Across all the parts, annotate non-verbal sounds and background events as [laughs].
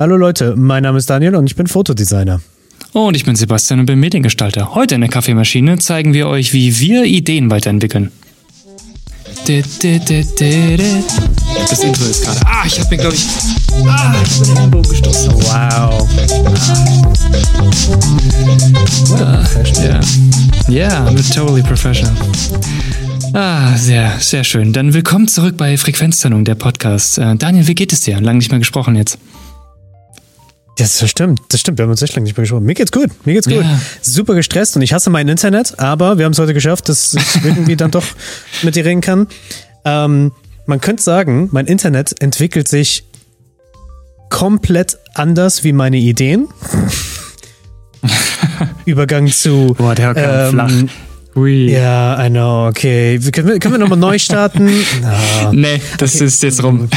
Hallo Leute, mein Name ist Daniel und ich bin Fotodesigner. Und ich bin Sebastian und bin Mediengestalter. Heute in der Kaffeemaschine zeigen wir euch, wie wir Ideen weiterentwickeln. Das Intro ist gerade. Ah, ich hab mir, glaube ich. Ah, ich bin den Ellenbogen gestoßen. Wow. Ah, ja. Yeah, I'm totally professional. Ah, sehr, sehr schön. Dann willkommen zurück bei Frequenzzennung, der Podcast. Äh, Daniel, wie geht es dir? Lange nicht mehr gesprochen jetzt. Das stimmt, das stimmt. Wir haben uns echt lange nicht mehr gesprochen. Mir geht's gut, mir geht's gut. Ja. Super gestresst und ich hasse mein Internet, aber wir haben es heute geschafft, dass ich [laughs] irgendwie dann doch mit dir reden kann. Ähm, man könnte sagen, mein Internet entwickelt sich komplett anders wie meine Ideen. [laughs] Übergang zu. Boah, der ähm, flach. Hui. Ja, I know, okay. Können wir, können wir nochmal neu starten? [laughs] Na, Nee, das ist jetzt rum.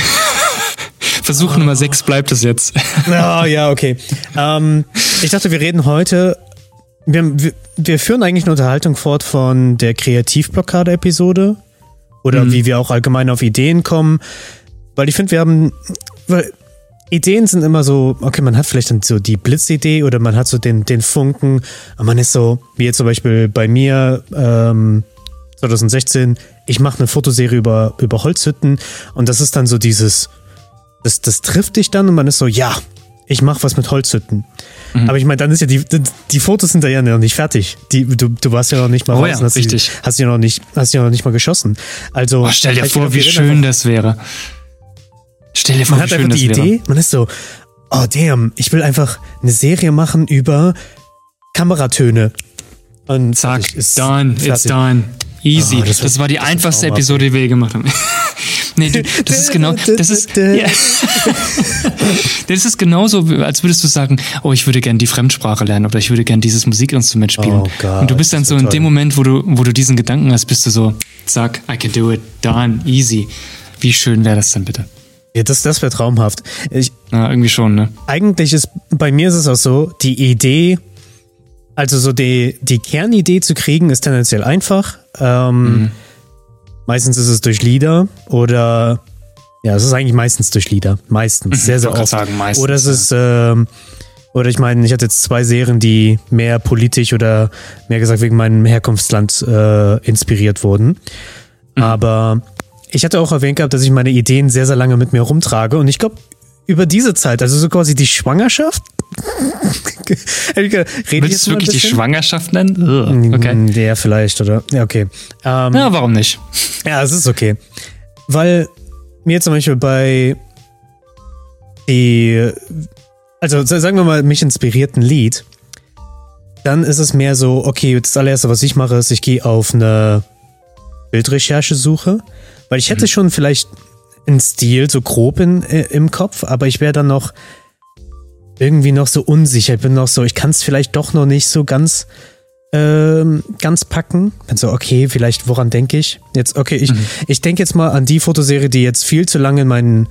Versuch Nummer 6 bleibt es jetzt. Oh, [laughs] ja, okay. Ähm, ich dachte, wir reden heute. Wir, wir, wir führen eigentlich eine Unterhaltung fort von der Kreativblockade-Episode. Oder wie wir auch allgemein auf Ideen kommen. Weil ich finde, wir haben. Weil Ideen sind immer so, okay, man hat vielleicht dann so die Blitzidee oder man hat so den, den Funken. Aber man ist so, wie jetzt zum Beispiel bei mir, ähm, 2016, ich mache eine Fotoserie über, über Holzhütten und das ist dann so dieses, das, das trifft dich dann und man ist so, ja, ich mache was mit Holzhütten. Mhm. Aber ich meine, dann ist ja die, die, die Fotos sind da ja noch nicht fertig. Die, du, du warst ja noch nicht mal Oh raus ja, hast, richtig. Die, hast ja noch nicht, hast ja noch nicht mal geschossen. Also Oh, stell dir vor, wie schön das wäre. Stell dir vor, Man wie hat schön einfach die wäre. Idee, man ist so, oh damn, ich will einfach eine Serie machen über Kameratöne. Und Zack, fertig, ist done, it's fertig. done. Easy. Oh, das das, war die das einfachste. Episode, die wir je gemacht haben. [laughs] nee, du, das ist genau, das ist, [laughs] ja. das ist genauso, als würdest du sagen, oh, ich würde gern die Fremdsprache lernen oder ich würde gern dieses Musikinstrument spielen. Oh Gott, Und du bist dann so in toll. dem Moment, wo du, wo du diesen Gedanken hast, bist du so, zack, I can do it, done, easy. Wie schön wäre das denn bitte? Ja, das, das wäre traumhaft. Ich, Na, irgendwie schon, ne? eigentlich ist, bei mir ist es auch so, die Idee, also so die, die Kernidee zu kriegen, ist tendenziell einfach. Ähm, Meistens ist es durch Lieder oder, ja, es ist eigentlich meistens durch Lieder. Meistens, sehr, sehr grad oft. sagen, meistens, oder es ist, ähm, oder ich meine, ich hatte jetzt zwei Serien, die mehr politisch oder mehr gesagt wegen meinem Herkunftsland äh, inspiriert wurden. Aber ich hatte auch erwähnt gehabt, dass ich meine Ideen sehr, sehr lange mit mir rumtrage. Und ich glaube, über diese Zeit, also so quasi die Schwangerschaft. [laughs] Rede ich Willst jetzt du wirklich die? Schwangerschaft nennen? Okay. Mm, Ja, vielleicht, oder? Ja, okay. Ähm, Ja, warum nicht? ja, es ist okay. Weil mir zum Beispiel bei die, also sagen wir mal, mich inspirierten Lied, dann ist es mehr so, okay, das allererste, was ich mache, ist, ich gehe auf eine Bildrecherchesuche, weil ich hätte schon vielleicht einen Stil so grob in, äh, im Kopf, aber ich wäre dann noch irgendwie noch so unsicher. Ich bin noch so, ich kann es vielleicht doch noch nicht so ganz ähm, ganz packen. Bin so, okay, vielleicht, woran denke ich? Jetzt, okay, ich, ich denke jetzt mal an die Fotoserie, die jetzt viel zu lange in meinen,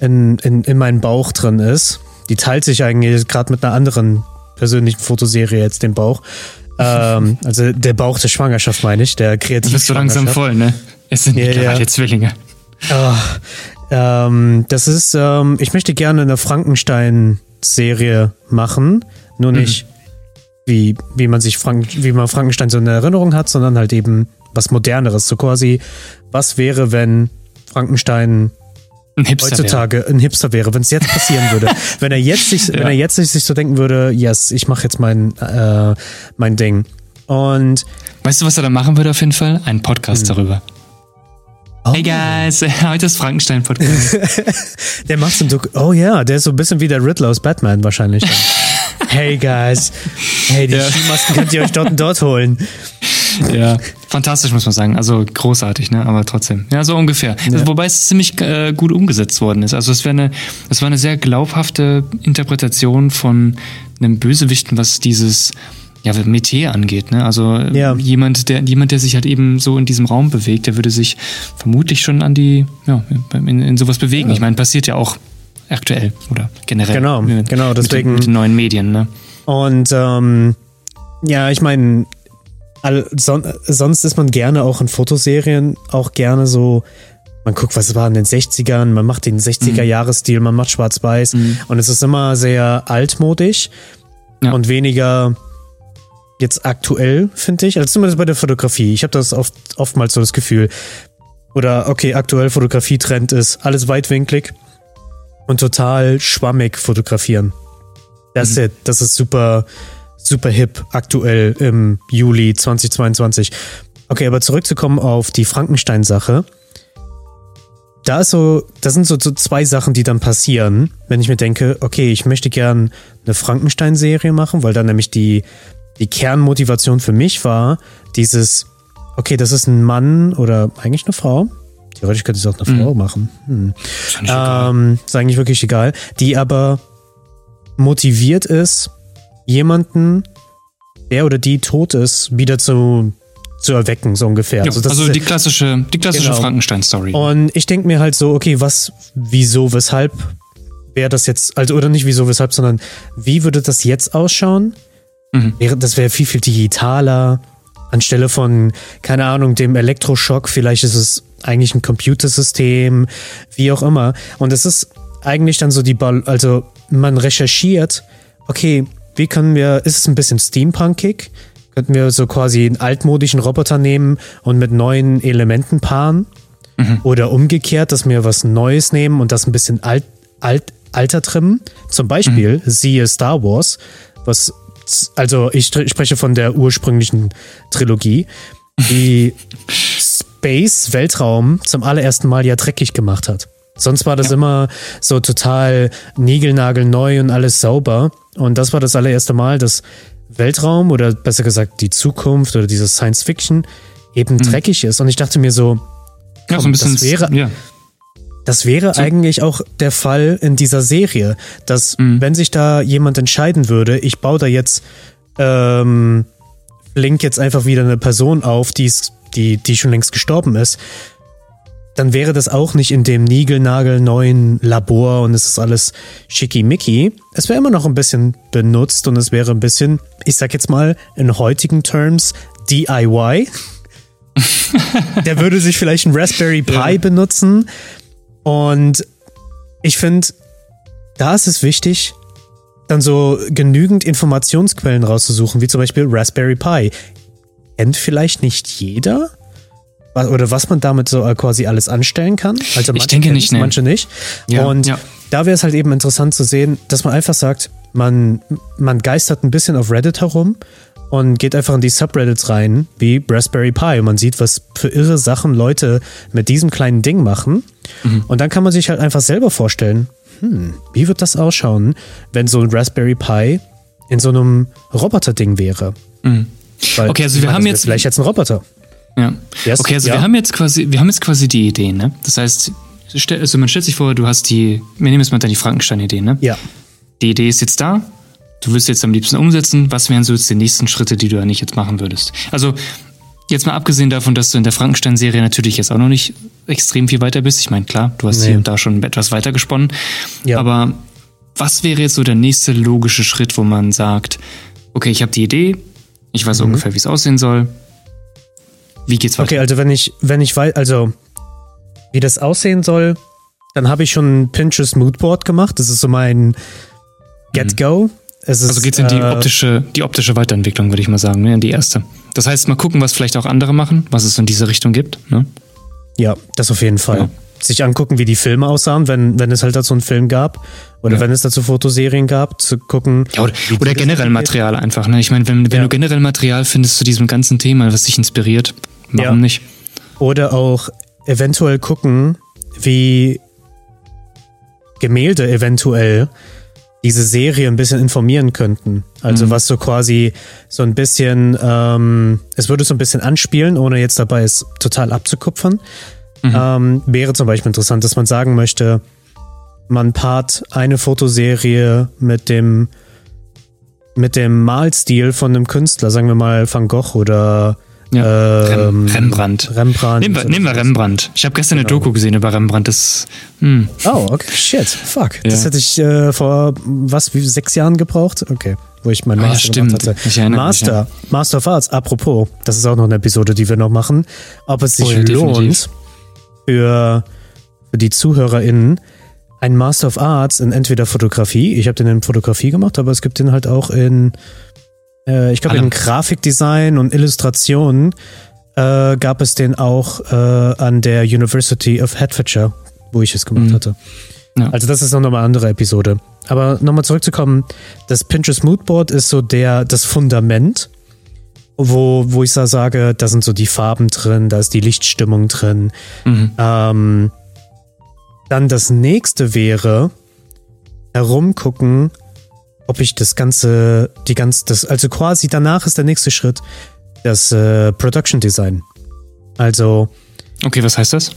in, in, in meinen Bauch drin ist. Die teilt sich eigentlich gerade mit einer anderen persönlichen Fotoserie jetzt den Bauch. [laughs] ähm, also der Bauch der Schwangerschaft meine ich, der Du kreativ. bist so langsam voll, ne? Es sind Ja, mittlerweile ja. Zwillinge. Ah, ähm, das ist, ähm, ich möchte gerne eine Frankenstein-Serie machen, nur nicht wie, wie man sich Frank wie man Frankenstein so in Erinnerung hat, sondern halt eben was Moderneres. So quasi, was wäre, wenn Frankenstein Ein Hipster wäre. heutzutage ein Hipster wäre, wenn es jetzt passieren würde. [laughs] wenn er jetzt sich, wenn Ja. er jetzt sich, so denken würde, yes, ich mache jetzt mein, äh, mein Ding. Und Weißt du, was er da machen würde auf jeden Fall? Einen Podcast darüber. Oh. Hey guys, [laughs] heute ist Frankenstein-Podcast. [laughs] Der macht so, oh ja, der ist so ein bisschen wie der Riddler aus Batman wahrscheinlich. [laughs] Hey guys, hey, die Ja. Skimasken könnt ihr euch dort und dort holen. ja, fantastisch muss man sagen. Also großartig, ne? Aber trotzdem. Ja, so ungefähr. Also, wobei es ziemlich äh, gut umgesetzt worden ist. Also es wäre eine, es war eine sehr glaubhafte Interpretation von einem Bösewichten, was dieses ja, Metier angeht, ne? Also äh, Ja. jemand, der, jemand, der sich halt eben so in diesem Raum bewegt, der würde sich vermutlich schon an die, ja, in, in sowas bewegen. Ich meine, passiert ja auch aktuell oder generell. Genau, mit, genau, mit deswegen- den, mit den neuen Medien, ne? Und ähm, ja, ich meine, son sonst ist man gerne auch in Fotoserien auch gerne so man guckt, was war in den 60ern, man macht den 60er-Jahresstil, man macht schwarz-weiß Mhm. und es ist immer sehr altmodisch Ja. und weniger jetzt aktuell, finde ich. Also zumindest bei der Fotografie. Ich habe das oft, oftmals so das Gefühl. Oder okay, aktuell Fotografietrend ist alles weitwinklig und total schwammig fotografieren. Das, Mhm. ist, das ist super, super hip aktuell im Juli 2022. Okay, aber zurückzukommen auf die Frankenstein-Sache. Da ist so, das sind so, so zwei Sachen, die dann passieren, wenn ich mir denke, okay, ich möchte gern eine Frankenstein-Serie machen, weil dann nämlich die, die Kernmotivation für mich war, dieses, okay, das ist ein Mann oder eigentlich eine Frau. Theoretisch könnte es auch eine Frau machen. Hm. Ist egal. Ähm, ist eigentlich wirklich egal. Die aber motiviert ist, jemanden, der oder die tot ist, wieder zu, zu erwecken, so ungefähr. ja, also ist- die klassische, die klassische Genau. Frankenstein-Story. und ich denke mir halt so, okay, was, wieso, weshalb wäre das jetzt, also oder nicht wieso, weshalb, sondern wie würde das jetzt ausschauen? Mhm. Das wäre viel, viel digitaler. Anstelle von, keine Ahnung, dem Elektroschock, vielleicht ist es eigentlich ein Computersystem, wie auch immer. Und es ist eigentlich dann so die, Ball, also man recherchiert, okay, wie können wir, ist es ein bisschen steampunkig? Könnten wir so quasi einen altmodischen Roboter nehmen und mit neuen Elementen paaren? Oder umgekehrt, dass wir was Neues nehmen und das ein bisschen alt, alt, alter trimmen. Zum Beispiel, siehe Star Wars, was, also ich spreche von der ursprünglichen Trilogie, die [laughs] Space, Weltraum zum allerersten Mal ja dreckig gemacht hat. Sonst war das immer so total niegelnagelneu und alles sauber. Und das war das allererste Mal, dass Weltraum oder besser gesagt die Zukunft oder dieses Science Fiction eben dreckig ist. Und ich dachte mir so, ja, so ein bisschen. das wäre- ja. Das wäre eigentlich auch der Fall in dieser Serie, dass wenn sich da jemand entscheiden würde, ich baue da jetzt ähm, Link jetzt einfach wieder eine Person auf, die, ist- die, die schon längst gestorben ist, dann wäre das auch nicht in dem niegelnagelneuen Labor und es ist alles schickimicki. Es wäre immer noch ein bisschen benutzt und es wäre ein bisschen, ich sag jetzt mal in heutigen Terms, DIY. [laughs] Der würde sich vielleicht ein Raspberry Pi benutzen. Und ich finde, da ist es wichtig, dann so genügend Informationsquellen rauszusuchen, wie zum Beispiel Raspberry Pi. Kennt vielleicht nicht jeder? Oder was man damit so quasi alles anstellen kann? Also manche denke nicht, nee. manche nicht. Ja, Und ja. da wäre es halt eben interessant zu sehen, dass man einfach sagt, man, man geistert ein bisschen auf Reddit herum und geht einfach in die Subreddits rein, wie Raspberry Pi. Und man sieht, was für irre Sachen Leute mit diesem kleinen Ding machen. Mhm. Und dann kann man sich halt einfach selber vorstellen, hm, wie wird das ausschauen, wenn so ein Raspberry Pi in so einem Roboter-Ding wäre? Weil, Mhm. Okay, also wir meine, haben jetzt- Vielleicht jetzt ein Roboter. Ja. Yes, okay, also ja. wir haben jetzt quasi, wir haben jetzt quasi die Idee, ne? Das heißt, also man stellt sich vor, du hast die, wir nehmen jetzt mal dann die Frankenstein-Idee, ne? Ja. Die Idee ist jetzt da. Du willst jetzt am liebsten umsetzen. Was wären so jetzt die nächsten Schritte, die du eigentlich jetzt machen würdest? Also, jetzt mal abgesehen davon, dass du in der Frankenstein-Serie natürlich jetzt auch noch nicht extrem viel weiter bist. Ich meine, klar, du hast Nee. hier und da schon etwas weiter gesponnen. Ja. Aber was wäre jetzt so der nächste logische Schritt, wo man sagt, okay, ich habe die Idee, ich Mhm. weiß ungefähr, wie es aussehen soll. Wie geht's weiter? Okay, also wenn ich, wenn ich weiß, also wie das aussehen soll, dann habe ich schon ein Pinterest Moodboard gemacht. Das ist so mein Get-Go. Es ist, Also geht's in die äh, optische, die optische Weiterentwicklung, würde ich mal sagen, ne? in die erste. Das heißt, mal gucken, was vielleicht auch andere machen, was es in diese Richtung gibt. Ne? Ja, das auf jeden Fall. Ja. Sich angucken, wie die Filme aussahen, wenn, wenn es halt dazu einen Film gab. Oder Ja. wenn es dazu Fotoserien gab, zu gucken. Ja, oder, oder generell. Material einfach. Ne? Ich meine, wenn, wenn du generell Material findest zu diesem ganzen Thema, was dich inspiriert, warum nicht? Oder auch eventuell gucken, wie Gemälde eventuell diese Serie ein bisschen informieren könnten. Also was so quasi so ein bisschen, ähm, es würde so ein bisschen anspielen, ohne jetzt dabei es total abzukupfern. Ähm, wäre zum Beispiel interessant, dass man sagen möchte, man paart eine Fotoserie mit dem mit dem Malstil von einem Künstler, sagen wir mal Van Gogh oder Ja. ähm, Rem Rembrandt. Rembrandt. Nehmen wir, nehmen wir. Rembrandt. Ich habe gestern eine Genau. Doku gesehen über Rembrandt. Das, hm, Oh, okay. Shit. Fuck. Ja. Das hätte ich äh, vor was, wie sechs Jahren gebraucht? Okay. Wo ich mein Ah, ja, Master stimmt. gemacht hatte. Ich erinnere mich, Master. Master of Arts. Apropos, das ist auch noch eine Episode, die wir noch machen. Ob es sich Oh ja, definitiv. lohnt, für für die ZuhörerInnen, ein Master of Arts in entweder Fotografie, ich habe den in Fotografie gemacht, aber es gibt den halt auch in, äh, ich glaube, in Grafikdesign und Illustration äh, gab es den auch äh, an der University of Hertfordshire, wo ich es gemacht mhm. hatte. Ja. Also das ist noch mal eine andere Episode. Aber nochmal zurückzukommen, das Pinterest Moodboard ist so der, das Fundament, wo, wo ich da sage, da sind so die Farben drin, da ist die Lichtstimmung drin. Mhm. Ähm, dann das nächste wäre, herumgucken, ob ich das Ganze, die ganze, das, also quasi danach ist der nächste Schritt das äh, Production Design. Also. Okay, was heißt das?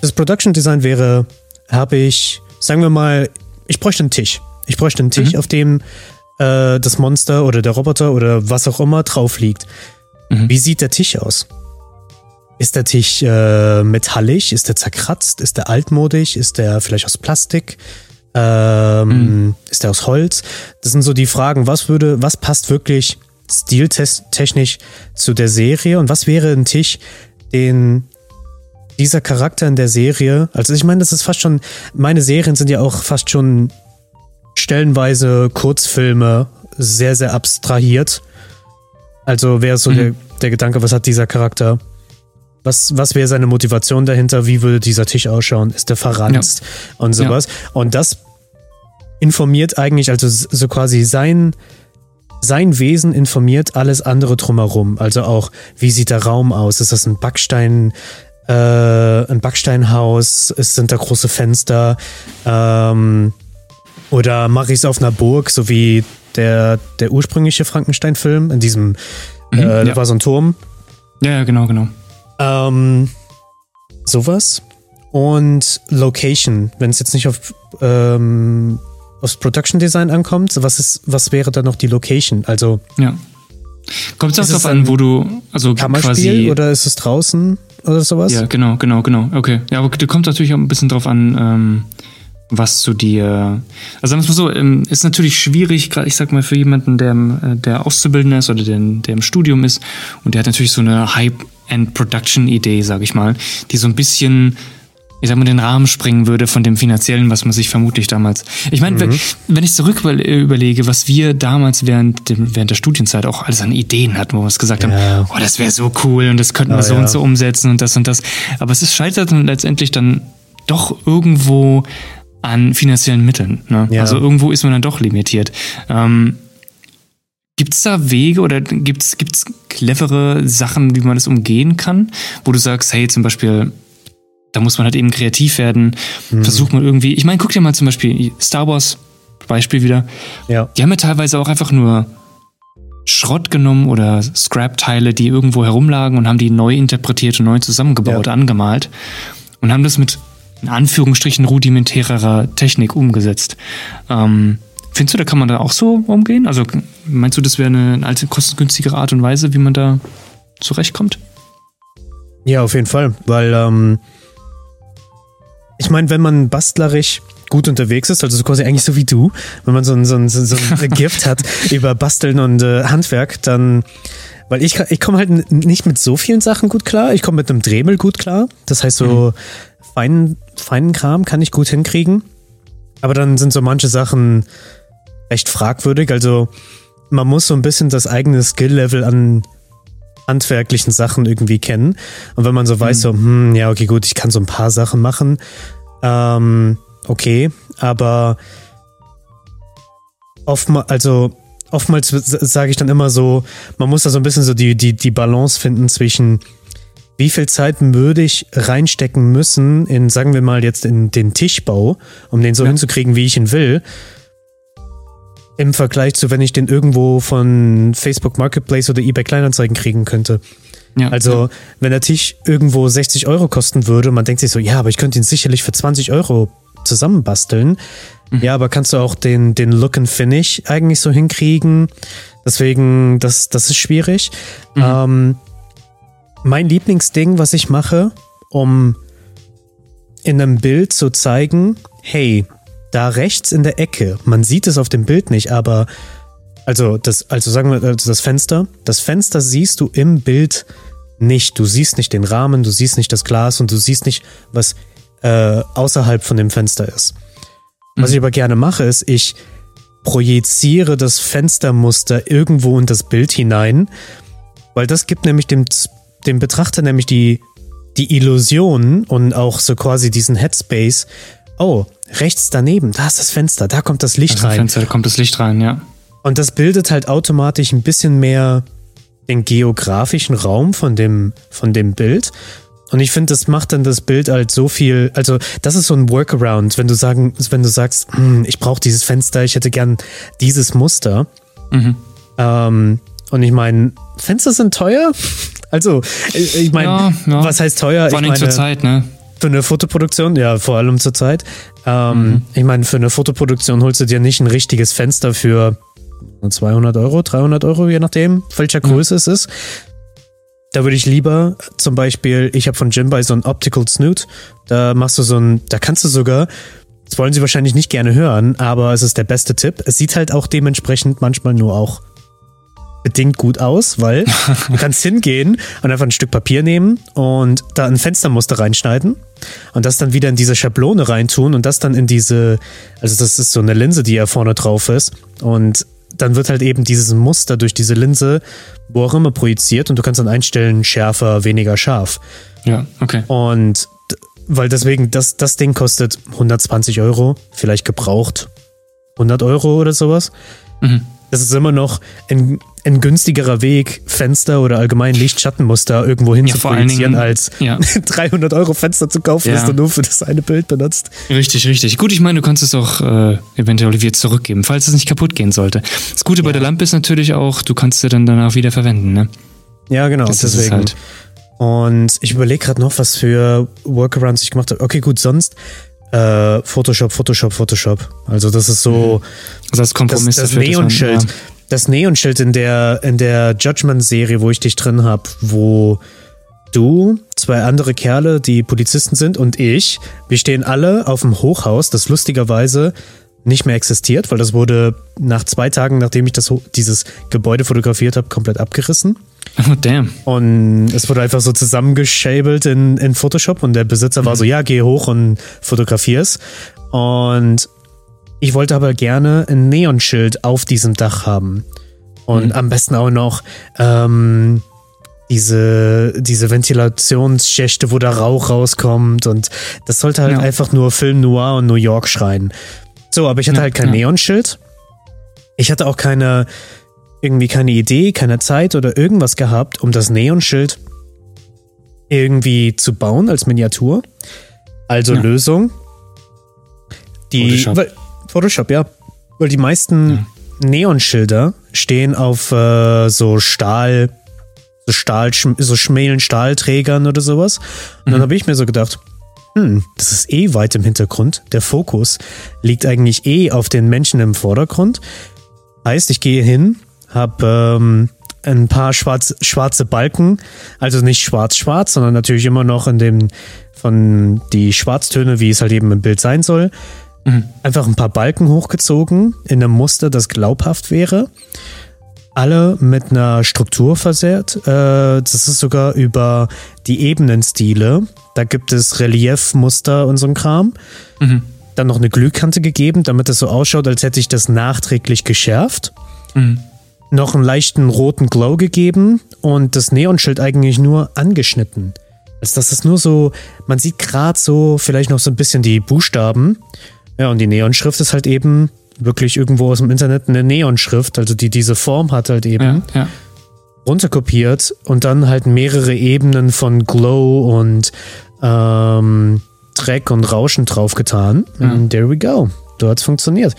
Das Production Design wäre, habe ich, sagen wir mal, ich bräuchte einen Tisch. Ich bräuchte einen Tisch, mhm. auf dem äh, das Monster oder der Roboter oder was auch immer drauf liegt. Mhm. Wie sieht der Tisch aus? Ist der Tisch äh, metallisch? Ist der zerkratzt? Ist der altmodisch? Ist der vielleicht aus Plastik? Ähm, mhm. Ist der aus Holz? Das sind so die Fragen, was würde, was passt wirklich stiltechnisch zu der Serie und was wäre ein Tisch, den dieser Charakter in der Serie, also ich meine, das ist fast schon, meine Serien sind ja auch fast schon stellenweise Kurzfilme, sehr, sehr abstrahiert. Also wäre so mhm. der, der Gedanke, was hat dieser Charakter? Was, was wäre seine Motivation dahinter? Wie würde dieser Tisch ausschauen? Ist der verranzt? Ja. Und sowas. Ja. Und das informiert eigentlich, also so quasi sein, sein Wesen informiert alles andere drumherum. Also auch, wie sieht der Raum aus? Ist das ein Backstein, äh, ein Backsteinhaus? Ist, sind da große Fenster? Ähm, oder mache ich es auf einer Burg, so wie der, der ursprüngliche Frankenstein-Film, in diesem, mhm, äh, da war so ein Turm. Ja, ja, genau, genau. Ähm, sowas. Und Location, wenn es jetzt nicht auf ähm, aufs Production Design ankommt, was ist, was wäre dann noch die Location? Also ja. Kommt es auch darauf an, wo du also Kammerspiel oder ist es draußen oder sowas? Ja, genau, genau, genau. Okay, ja, aber du kommt natürlich auch ein bisschen drauf an, ähm, was zu dir. Also sagen wir es mal so, ähm, ist natürlich schwierig, gerade ich sag mal für jemanden, der, äh, der Auszubildender ist oder der, der im Studium ist und der hat natürlich so eine High-End-Production-Idee, sag ich mal, die so ein bisschen ich sag mal, den Rahmen springen würde von dem finanziellen, was man sich vermutlich damals. Ich meine, mhm. wenn ich zurück überlege, was wir damals während, dem, während der Studienzeit auch alles an Ideen hatten, wo wir uns gesagt ja. haben, oh, das wäre so cool und das könnten oh, wir so ja. und so umsetzen und das und das. Aber es ist scheitert dann letztendlich dann doch irgendwo an finanziellen Mitteln. Ne? Ja. Also irgendwo ist man dann doch limitiert. Ähm, Gibt es da Wege oder gibt es clevere Sachen, wie man das umgehen kann, wo du sagst, hey, zum Beispiel, da muss man halt eben kreativ werden. Mhm. Versucht man irgendwie. Ich meine, guck dir mal zum Beispiel Star Wars, Beispiel wieder. Ja. Die haben ja teilweise auch einfach nur Schrott genommen oder Scrap-Teile, die irgendwo herumlagen und haben die neu interpretiert und neu zusammengebaut, ja. angemalt und haben das mit in Anführungsstrichen rudimentärer Technik umgesetzt. Ähm, findest du, da kann man da auch so umgehen? Also meinst du, das wäre eine alte, kostengünstigere Art und Weise, wie man da zurechtkommt? Ja, auf jeden Fall, weil ähm, ich meine, wenn man bastlerisch gut unterwegs ist, also quasi eigentlich so wie du, wenn man so ein, so ein, so ein [laughs] Gift hat über Basteln und äh, Handwerk, dann, weil ich, ich komme halt nicht mit so vielen Sachen gut klar. Ich komme mit einem Dremel gut klar. Das heißt, so mhm. feinen, feinen Kram kann ich gut hinkriegen. Aber dann sind so manche Sachen echt fragwürdig. Also man muss so ein bisschen das eigene Skill-Level an handwerklichen Sachen irgendwie kennen. Und wenn man so weiß, mhm. so, hm, ja, okay, gut, ich kann so ein paar Sachen machen, ähm, okay, aber oftmals, also oftmals sage ich dann immer so, man muss da so ein bisschen so die, die, die Balance finden zwischen wie viel Zeit würde ich reinstecken müssen in, sagen wir mal, jetzt in den Tischbau, um den so ja. hinzukriegen, wie ich ihn will. Im Vergleich zu, wenn ich den irgendwo von Facebook Marketplace oder eBay Kleinanzeigen kriegen könnte. Ja, also, ja. wenn der Tisch irgendwo 60 Euro kosten würde, man denkt sich so, ja, aber ich könnte ihn sicherlich für 20 Euro zusammenbasteln. Mhm. Ja, aber kannst du auch den, den Look and Finish eigentlich so hinkriegen? Deswegen, das, das ist schwierig. Mhm. Ähm, mein Lieblingsding, was ich mache, um in einem Bild zu zeigen, hey, da rechts in der Ecke, man sieht es auf dem Bild nicht, aber also das, also sagen wir, also das Fenster, das Fenster siehst du im Bild nicht. Du siehst nicht den Rahmen, du siehst nicht das Glas und du siehst nicht, was äh, außerhalb von dem Fenster ist. Was ich aber gerne mache, ist, ich projiziere das Fenstermuster irgendwo in das Bild hinein, weil das gibt nämlich dem, dem Betrachter nämlich die, die Illusion und auch so quasi diesen Headspace. Oh, rechts daneben, da ist das Fenster, da kommt das Licht Also rein. Fenster, da kommt das Licht rein, ja. Und das bildet halt automatisch ein bisschen mehr den geografischen Raum von dem, von dem Bild. Und ich finde, das macht dann das Bild halt so viel, also das ist so ein Workaround, wenn du sagen, wenn du sagst, hm, ich brauche dieses Fenster, ich hätte gern dieses Muster. Mhm. Ähm, und ich meine, Fenster sind teuer. Also, ich meine, Ja, ja. was heißt teuer? Vor allem zur Zeit, ne? Für eine Fotoproduktion, ja, vor allem zur Zeit. Ähm, Ich meine, für eine Fotoproduktion holst du dir nicht ein richtiges Fenster für 200 Euro, 300 Euro, je nachdem, welcher Größe es ist. Da würde ich lieber zum Beispiel, ich habe von Jim so ein Optical Snoot, da machst du so ein, da kannst du sogar, das wollen sie wahrscheinlich nicht gerne hören, aber es ist der beste Tipp. Es sieht halt auch dementsprechend manchmal nur auch bedingt gut aus, weil [laughs] du kannst hingehen und einfach ein Stück Papier nehmen und da ein Fenstermuster reinschneiden und das dann wieder in diese Schablone reintun und das dann in diese, also das ist so eine Linse, die ja vorne drauf ist und dann wird halt eben dieses Muster durch diese Linse wo auch immer projiziert und du kannst dann einstellen, schärfer, weniger scharf. Ja, okay. Und weil deswegen, das, das Ding kostet 120 Euro, vielleicht gebraucht 100 Euro oder sowas. Mhm. Das ist immer noch ein, ein günstigerer Weg, Fenster oder allgemein Lichtschattenmuster irgendwo hin Ja, zu projizieren, Dingen- als ja. [laughs] 300 Euro Fenster zu kaufen, Ja. das du nur für das eine Bild benutzt. Richtig, richtig. Gut, ich meine, du kannst es auch äh, eventuell wieder zurückgeben, falls es nicht kaputt gehen sollte. Das Gute bei der Lampe ist natürlich auch, du kannst sie dann danach wieder verwenden, ne? Ja, genau, Das ist es deswegen. halt. Und ich überlege gerade noch, was für Workarounds ich gemacht habe. Okay, gut, sonst äh, Photoshop, Photoshop, Photoshop. Also das ist so Also als das, Kompromiss das man- Neonschild. ja. Das Neonschild in der, in der Judgment-Serie, wo ich dich drin habe, wo du, zwei andere Kerle, die Polizisten sind und ich, wir stehen alle auf dem Hochhaus, das lustigerweise nicht mehr existiert, weil das wurde nach zwei Tagen, nachdem ich das, dieses Gebäude fotografiert habe, komplett abgerissen. Oh, damn. Und es wurde einfach so zusammengeschabelt in, in Photoshop und der Besitzer war so, ja, geh hoch und fotografier's. Und ich wollte aber gerne ein Neonschild auf diesem Dach haben. Und am besten auch noch ähm, diese, diese Ventilationsschächte, wo der Rauch rauskommt. Und das sollte halt Ja. einfach nur Film Noir und New York schreien. So, aber ich hatte Ja, halt kein ja. Neonschild. Ich hatte auch keine, irgendwie keine Idee, keine Zeit oder irgendwas gehabt, um das Neonschild irgendwie zu bauen als Miniatur. Also Ja. Lösung. Die. Weil, Photoshop, ja. Weil die meisten Neonschilder stehen auf äh, so Stahl, so Stahl, so schmälen Stahlträgern oder sowas. Und dann habe ich mir so gedacht, hm, das ist eh weit im Hintergrund. Der Fokus liegt eigentlich eh auf den Menschen im Vordergrund. Heißt, ich gehe hin, habe ähm, ein paar schwarz, schwarze Balken, also nicht schwarz-schwarz, sondern natürlich immer noch in dem von die Schwarztöne, wie es halt eben im Bild sein soll. Einfach ein paar Balken hochgezogen in einem Muster, das glaubhaft wäre. Alle mit einer Struktur versehrt. Äh, das ist sogar über die Ebenenstile. Da gibt es Reliefmuster und so ein Kram. Mhm. Dann noch eine Glühkante gegeben, damit es so ausschaut, als hätte ich das nachträglich geschärft. Mhm. Noch einen leichten roten Glow gegeben und das Neonschild eigentlich nur angeschnitten. Also das ist nur so, man sieht gerade so vielleicht noch so ein bisschen die Buchstaben. Ja, und die Neonschrift ist halt eben wirklich irgendwo aus dem Internet eine Neonschrift, also die diese Form hat halt eben Ja, ja. runterkopiert und dann halt mehrere Ebenen von Glow und ähm, Dreck und Rauschen draufgetan. And there we go. So hat's funktioniert.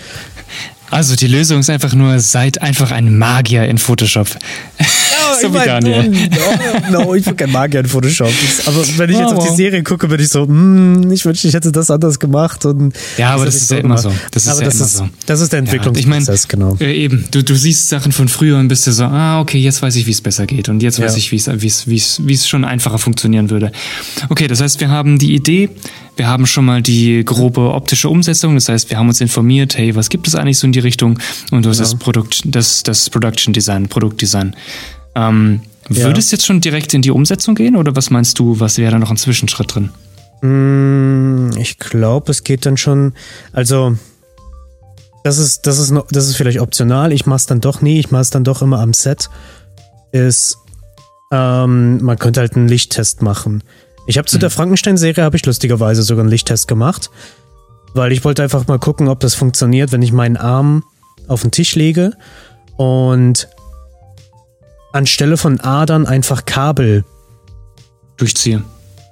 Also die Lösung ist einfach nur, seid einfach ein Magier in Photoshop. [laughs] so wie Daniel. No, no, ich bin kein Magier in Photoshop. Das, aber wenn ich jetzt Oh, auf die wow. Serie gucke, bin ich so, hm, ich wünschte, ich hätte das anders gemacht. Und Ja, aber das ich ist ja immer so. Das ist aber ja das immer ist, so. Das ist der Ja, ich Entwicklungsprozess, genau. äh, eben, du, du siehst Sachen von früher und bist dir so, ah, okay, jetzt weiß ich, wie es besser geht. Und jetzt weiß Ja. ich, wie es schon einfacher funktionieren würde. Okay, das heißt, wir haben die Idee, wir haben schon mal die grobe optische Umsetzung. Das heißt, wir haben uns informiert, hey, was gibt es eigentlich so in die Richtung? Und du hast das Produkt, das, das Production Design, Produktdesign. Ähm, Ja. Würde es jetzt schon direkt in die Umsetzung gehen oder was meinst du, was wäre da noch ein Zwischenschritt drin? Mm, ich glaube, es geht dann schon. Also, das ist, das ist, noch, das ist vielleicht optional. Ich mache es dann doch nie. Ich mache es dann doch immer am Set. Ist, ähm, man könnte halt einen Lichttest machen. Ich habe zu mhm. der Frankenstein-Serie habe ich lustigerweise sogar einen Lichttest gemacht, weil ich wollte einfach mal gucken, ob das funktioniert, wenn ich meinen Arm auf den Tisch lege und anstelle von Adern einfach Kabel durchziehe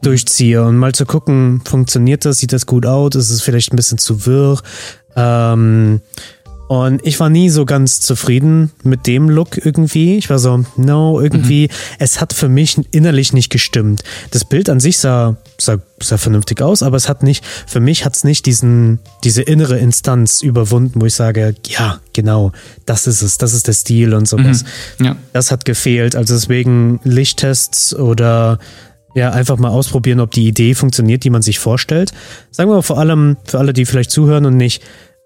durchziehe und mal zu gucken, funktioniert das, sieht das gut aus, ist es vielleicht ein bisschen zu wirr. Ähm, und ich war nie so ganz zufrieden mit dem Look irgendwie. Ich war so, no, irgendwie, mhm. es hat für mich innerlich nicht gestimmt. Das Bild an sich sah, sah, sah vernünftig aus, aber es hat nicht, für mich hat es nicht diesen, diese innere Instanz überwunden, wo ich sage, ja, genau, das ist es, das ist der Stil und sowas. Mhm. Ja. Das hat gefehlt. Also deswegen Lichttests oder ja, einfach mal ausprobieren, ob die Idee funktioniert, die man sich vorstellt. Sagen wir mal vor allem für alle, die vielleicht zuhören und nicht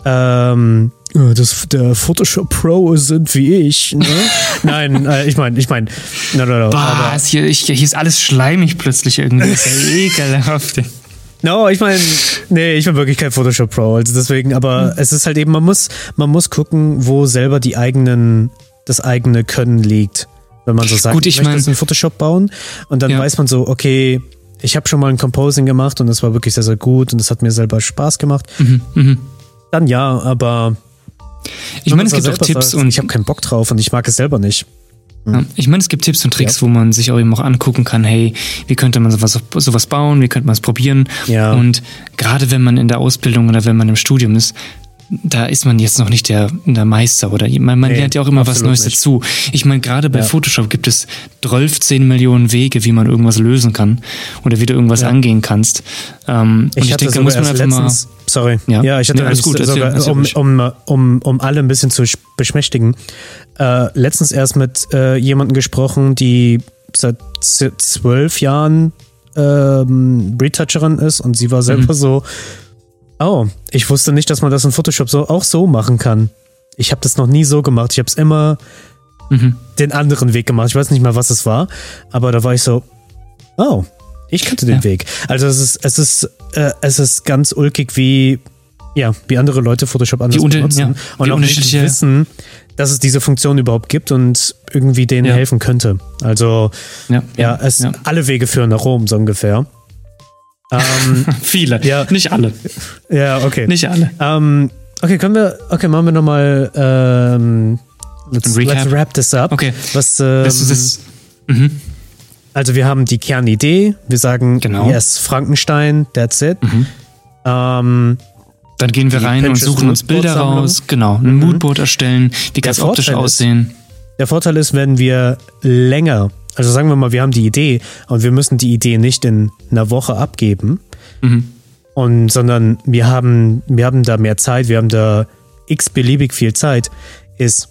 ähm, das, der Photoshop Pro sind wie ich. Ne? [laughs] Nein, äh, ich meine, ich meine, no, no, no, Was? Hier, ich, hier ist alles schleimig plötzlich irgendwie. Das ist ja [laughs] ekelhaft. No, ich meine, nee, ich bin wirklich kein Photoshop Pro, also deswegen, aber hm. es ist halt eben, man muss, man muss gucken, wo selber die eigenen, das eigene Können liegt. Wenn man so sagt, Gut, ich, ich möchte mein, Photoshop bauen und dann ja. weiß man so, okay, ich habe schon mal ein Composing gemacht und das war wirklich sehr, sehr gut und es hat mir selber Spaß gemacht. Mhm, mh. Dann ja, aber ich meine, es gibt auch Tipps sagt, und ich habe keinen Bock drauf und ich mag es selber nicht. Ja, ich meine, es gibt Tipps und Tricks, ja. wo man sich auch eben auch angucken kann, hey, wie könnte man sowas, sowas bauen, wie könnte man es probieren. Ja. Und gerade wenn man in der Ausbildung oder wenn man im Studium ist, da ist man jetzt noch nicht der, der Meister oder man, man nee, lernt ja auch immer was Neues nicht. dazu. Ich meine, gerade bei ja. Photoshop gibt es 12, 10 Millionen Wege, wie man irgendwas lösen kann oder wie du irgendwas ja. angehen kannst. Ähm, ich und ich denke, da muss man einfach letztens, mal. Sorry. Ja, ja ich hatte nee, alles gut, sogar, erzähl, um, um, um, um alle ein bisschen zu beschmächtigen. Äh, letztens erst mit äh, jemandem gesprochen, die seit zwölf Jahren ähm, Retoucherin ist und sie war selber mhm. so Oh, ich wusste nicht, dass man das in Photoshop so auch so machen kann. Ich habe das noch nie so gemacht. Ich habe es immer mhm. den anderen Weg gemacht. Ich weiß nicht mal, was es war, aber da war ich so, oh, ich kannte den ja. Weg. Also es ist, es ist, äh, es ist ganz ulkig, wie ja, wie andere Leute Photoshop anders die benutzen ja, und auch nicht wissen, dass es diese Funktion überhaupt gibt und irgendwie denen ja. helfen könnte. Also ja, ja es alle Wege führen nach Rom so ungefähr. Ähm, [laughs] Viele, ja. nicht alle. Ja, okay. Nicht alle. Ähm, okay, können wir, okay, machen wir nochmal, ähm, let's, let's wrap this up. Okay. Was, ähm, das, mhm. Also wir haben die Kernidee, wir sagen, genau. yes, Frankenstein, that's it. Mhm. Ähm, dann gehen wir rein und suchen uns Bilder raus, genau, ein mhm. Moodboard erstellen, wie kann es optisch aussehen. Der Vorteil ist, wenn wir länger also sagen wir mal, wir haben die Idee und wir müssen die Idee nicht in einer Woche abgeben, mhm. und, sondern wir haben, wir haben da mehr Zeit, wir haben da x beliebig viel Zeit, ist,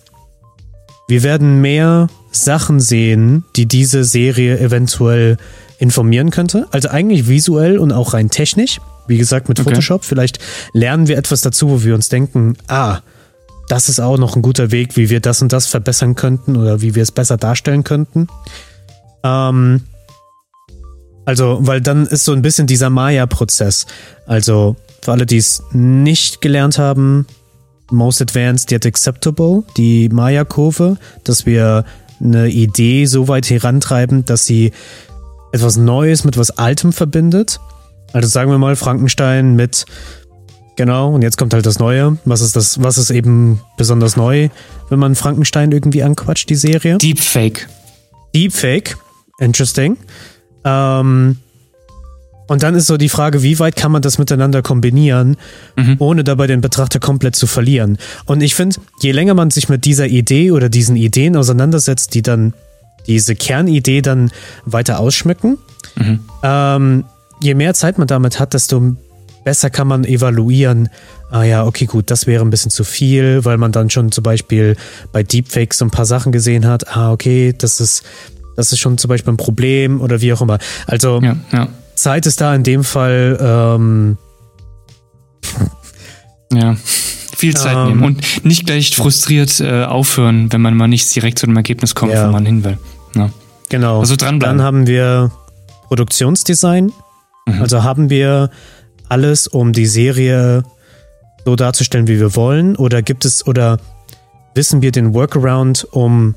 wir werden mehr Sachen sehen, die diese Serie eventuell informieren könnte. Also eigentlich visuell und auch rein technisch. Wie gesagt, mit Photoshop. Okay. Vielleicht lernen wir etwas dazu, wo wir uns denken, ah, das ist auch noch ein guter Weg, wie wir das und das verbessern könnten oder wie wir es besser darstellen könnten. Ähm, also, weil dann ist so ein bisschen dieser Maya-Prozess. Also, für alle, die es nicht gelernt haben, Most Advanced Yet Acceptable, die Maya-Kurve, dass wir eine Idee so weit herantreiben, dass sie etwas Neues mit was Altem verbindet. Also sagen wir mal Frankenstein mit Genau, und jetzt kommt halt das Neue. Was ist das, was ist eben besonders neu, wenn man Frankenstein irgendwie anquatscht, die Serie? Deepfake. Deepfake, interesting. Ähm, und dann ist so die Frage, wie weit kann man das miteinander kombinieren, mhm. ohne dabei den Betrachter komplett zu verlieren. Und ich finde, je länger man sich mit dieser Idee oder diesen Ideen auseinandersetzt, die dann diese Kernidee dann weiter ausschmücken, mhm. ähm, je mehr Zeit man damit hat, desto besser kann man evaluieren, ah ja, okay, gut, das wäre ein bisschen zu viel, weil man dann schon zum Beispiel bei Deepfakes so ein paar Sachen gesehen hat, ah, okay, das ist, das ist schon zum Beispiel ein Problem oder wie auch immer. Also ja, ja. Zeit ist da in dem Fall ähm, ja viel Zeit ähm, nehmen und nicht gleich frustriert äh, aufhören, wenn man mal nicht direkt zu dem Ergebnis kommt, ja. wo man hin will. Ja. Genau. Also dranbleiben. Dann haben wir Produktionsdesign. Mhm. Also haben wir alles, um die Serie so darzustellen, wie wir wollen? Oder gibt es, oder wissen wir den Workaround, um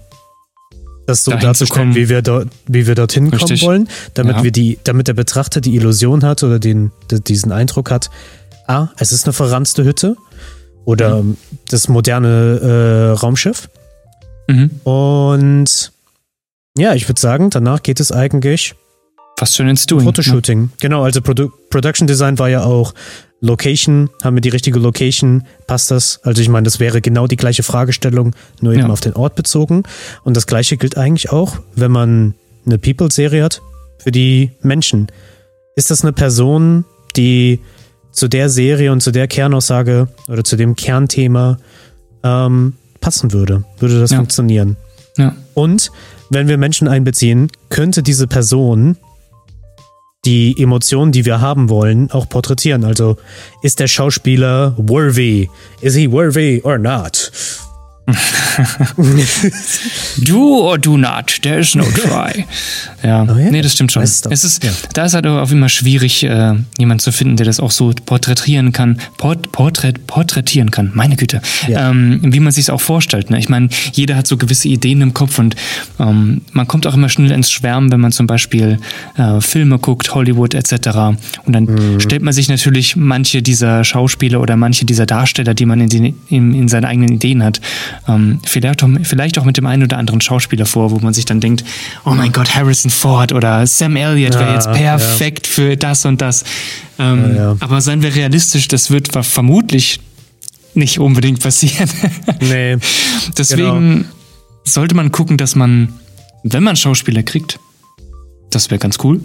das so darzustellen, wie wir, dort, wie wir dorthin Richtig. kommen wollen, damit ja. wir die, damit der Betrachter die Illusion hat oder den, diesen Eindruck hat, ah, es ist eine verranzte Hütte oder mhm. das moderne äh, Raumschiff. Mhm. Und ja, ich würde sagen, danach geht es eigentlich fast schon ins Doing. Fotoshooting. Ja. Genau, also Produ Production Design war ja auch Location, haben wir die richtige Location, passt das? Also ich meine, das wäre genau die gleiche Fragestellung, nur eben ja. auf den Ort bezogen. Und das gleiche gilt eigentlich auch, wenn man eine People-Serie hat, für die Menschen. Ist das eine Person, die zu der Serie und zu der Kernaussage oder zu dem Kernthema ähm, passen würde? Würde das ja. funktionieren? Ja. Und wenn wir Menschen einbeziehen, könnte diese Person die Emotionen, die wir haben wollen, auch porträtieren. Also ist der Schauspieler worthy? Is he worthy or not? Do or do not, there is no try. [laughs] ja, oh, ja. nee, das stimmt schon. Es ist, ja. Da ist halt auch immer schwierig, äh, jemanden zu finden, der das auch so porträtieren kann, port, porträt, porträtieren kann, meine Güte, ja. ähm, wie man sich es auch vorstellt. Ne? Ich meine, jeder hat so gewisse Ideen im Kopf und ähm, man kommt auch immer schnell ins Schwärmen, wenn man zum Beispiel äh, Filme guckt, Hollywood etc. Und dann mhm. stellt man sich natürlich manche dieser Schauspieler oder manche dieser Darsteller, die man in, die, in, in seinen eigenen Ideen hat, ähm, vielleicht, auch, vielleicht auch mit dem einen oder anderen Schauspieler vor, wo man sich dann denkt, oh mein Gott, Harrison Ford oder Sam Elliott wäre ja, jetzt perfekt ja. für das und das. Ähm, ja, aber seien wir realistisch, das wird vermutlich nicht unbedingt passieren. [laughs] Nee. Deswegen genau. sollte man gucken, dass man, wenn man Schauspieler kriegt, das wäre ganz cool,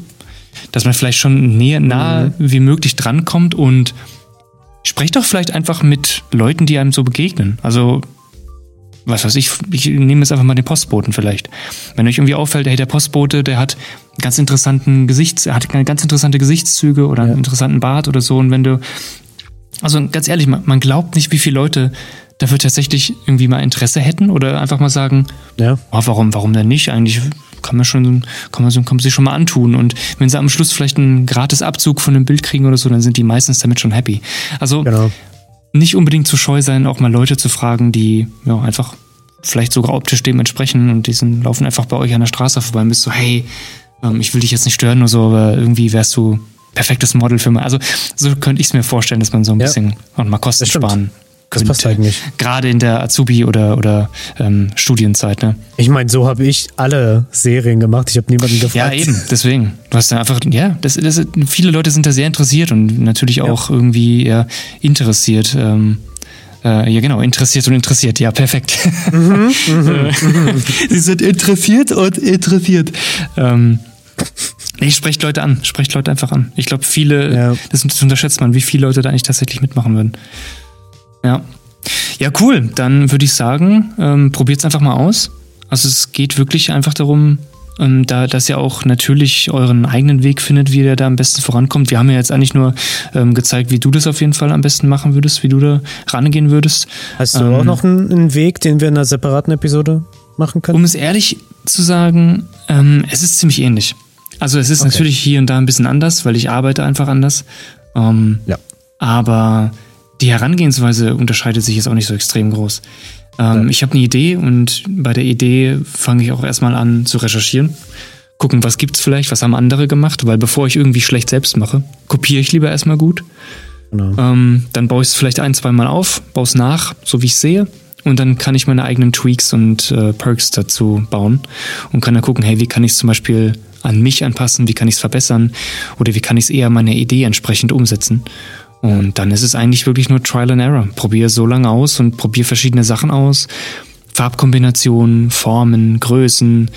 dass man vielleicht schon näher, nahe mhm. wie möglich drankommt und sprecht doch vielleicht einfach mit Leuten, die einem so begegnen. Also was weiß ich, ich nehme jetzt einfach mal den Postboten vielleicht. Wenn euch irgendwie auffällt, hey, der Postbote, der hat ganz interessanten Gesichts, er hat ganz interessante Gesichtszüge oder ja. einen interessanten Bart oder so. Und wenn du, also ganz ehrlich, man, man glaubt nicht, wie viele Leute dafür tatsächlich irgendwie mal Interesse hätten oder einfach mal sagen, ja. oh, warum, warum denn nicht? Eigentlich kann man schon, kann man, kann man sich schon mal antun. Und wenn sie am Schluss vielleicht einen gratis Abzug von einem Bild kriegen oder so, dann sind die meistens damit schon happy. Also genau nicht unbedingt zu scheu sein, auch mal Leute zu fragen, die ja einfach vielleicht sogar optisch dem entsprechen und die sind, laufen einfach bei euch an der Straße vorbei und bist so, hey, ähm, ich will dich jetzt nicht stören oder so, aber irgendwie wärst du perfektes Model für mich. Also so könnte ich es mir vorstellen, dass man so ein ja. bisschen und mal Kosten sparen das passt eigentlich. Gerade in der Azubi- oder, oder ähm, Studienzeit, ne? Ich meine, so habe ich alle Serien gemacht. Ich habe niemanden gefragt. Ja, eben, deswegen. Du hast ja einfach, ja, das, das, viele Leute sind da sehr interessiert und natürlich auch ja. irgendwie eher interessiert. Ähm, äh, ja, genau, interessiert und interessiert. Ja, perfekt. Mhm, [laughs] mhm, mhm. Sie sind interessiert und interessiert. Ähm, Nee, sprecht Leute an, sprecht Leute einfach an. Ich glaube, viele, ja. das, das unterschätzt man, wie viele Leute da eigentlich tatsächlich mitmachen würden. Ja. Ja, cool. Dann würde ich sagen, ähm, probiert es einfach mal aus. Also es geht wirklich einfach darum, ähm, da, dass ihr auch natürlich euren eigenen Weg findet, wie ihr da am besten vorankommt. Wir haben ja jetzt eigentlich nur ähm, gezeigt, wie du das auf jeden Fall am besten machen würdest, wie du da rangehen würdest. Hast du ähm, auch noch einen, einen, Weg, den wir in einer separaten Episode machen können? Um es ehrlich zu sagen, ähm, es ist ziemlich ähnlich. Also es ist okay. natürlich hier und da ein bisschen anders, weil ich arbeite einfach anders. Ähm, ja. Aber die Herangehensweise unterscheidet sich jetzt auch nicht so extrem groß. Ähm, ja. Ich habe eine Idee und bei der Idee fange ich auch erstmal an zu recherchieren. Gucken, was gibt's vielleicht, was haben andere gemacht, weil bevor ich irgendwie schlecht selbst mache, kopiere ich lieber erstmal gut. Genau. Ähm, dann baue ich es vielleicht ein, zwei Mal auf, baue es nach, so wie ich sehe. Und dann kann ich meine eigenen Tweaks und äh, Perks dazu bauen und kann dann gucken, hey, wie kann ich es zum Beispiel an mich anpassen, wie kann ich es verbessern oder wie kann ich es eher meiner Idee entsprechend umsetzen. Und dann ist es eigentlich wirklich nur Trial and Error. Probier so lange aus und probier verschiedene Sachen aus. Farbkombinationen, Formen, Größen,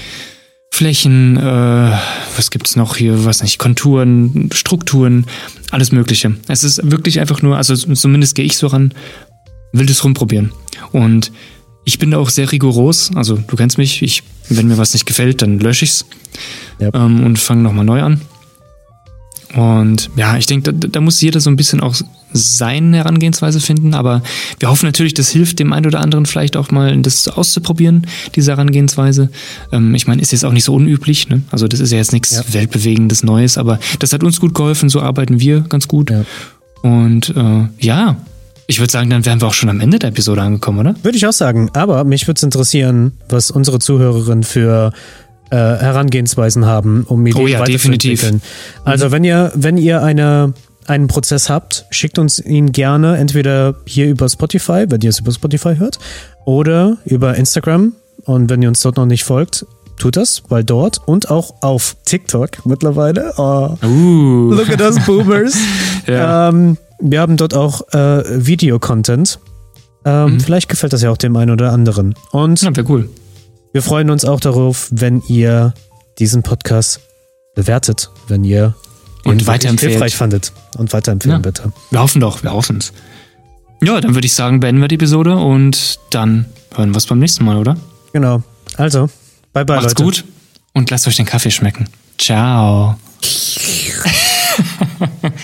Flächen, äh, was gibt's noch hier, was nicht, Konturen, Strukturen, alles Mögliche. Es ist wirklich einfach nur, also zumindest gehe ich so ran, will das rumprobieren. Und ich bin da auch sehr rigoros, also du kennst mich, ich, wenn mir was nicht gefällt, dann lösche ich's ja. ähm, und fange nochmal neu an. Und ja, ich denke, da, da, muss jeder so ein bisschen auch seine Herangehensweise finden, aber wir hoffen natürlich, das hilft dem einen oder anderen vielleicht auch mal, das auszuprobieren, diese Herangehensweise. Ähm, ich meine, ist jetzt auch nicht so unüblich, ne? Also das ist ja jetzt nichts ja. weltbewegendes Neues, aber das hat uns gut geholfen, so arbeiten wir ganz gut. Ja. Und äh, ja, ich würde sagen, dann wären wir auch schon am Ende der Episode angekommen, oder? Würde ich auch sagen, aber mich würde es interessieren, was unsere Zuhörerinnen für äh, Herangehensweisen haben, um Ideen oh ja, weiterzuentwickeln. Also mhm. wenn ihr, wenn ihr eine, einen Prozess habt, schickt uns ihn gerne entweder hier über Spotify, wenn ihr es über Spotify hört, oder über Instagram. Und wenn ihr uns dort noch nicht folgt, tut das, weil dort und auch auf TikTok mittlerweile. Oh, uh. Look at us [laughs] Boomers. ja. ähm, wir haben dort auch äh, Video-Content. Ähm, mhm. Vielleicht gefällt das ja auch dem einen oder anderen. Und ja, wäre cool. Wir freuen uns auch darauf, wenn ihr diesen Podcast bewertet, wenn ihr und weiterempfehlen. hilfreich fandet und weiterempfehlen ja. bitte. Wir hoffen doch, wir hoffen es. Ja, dann würde ich sagen, beenden wir die Episode und dann hören wir es beim nächsten Mal, oder? Genau. Also, bye bye, Macht's Leute. gut und lasst euch den Kaffee schmecken. Ciao. [laughs]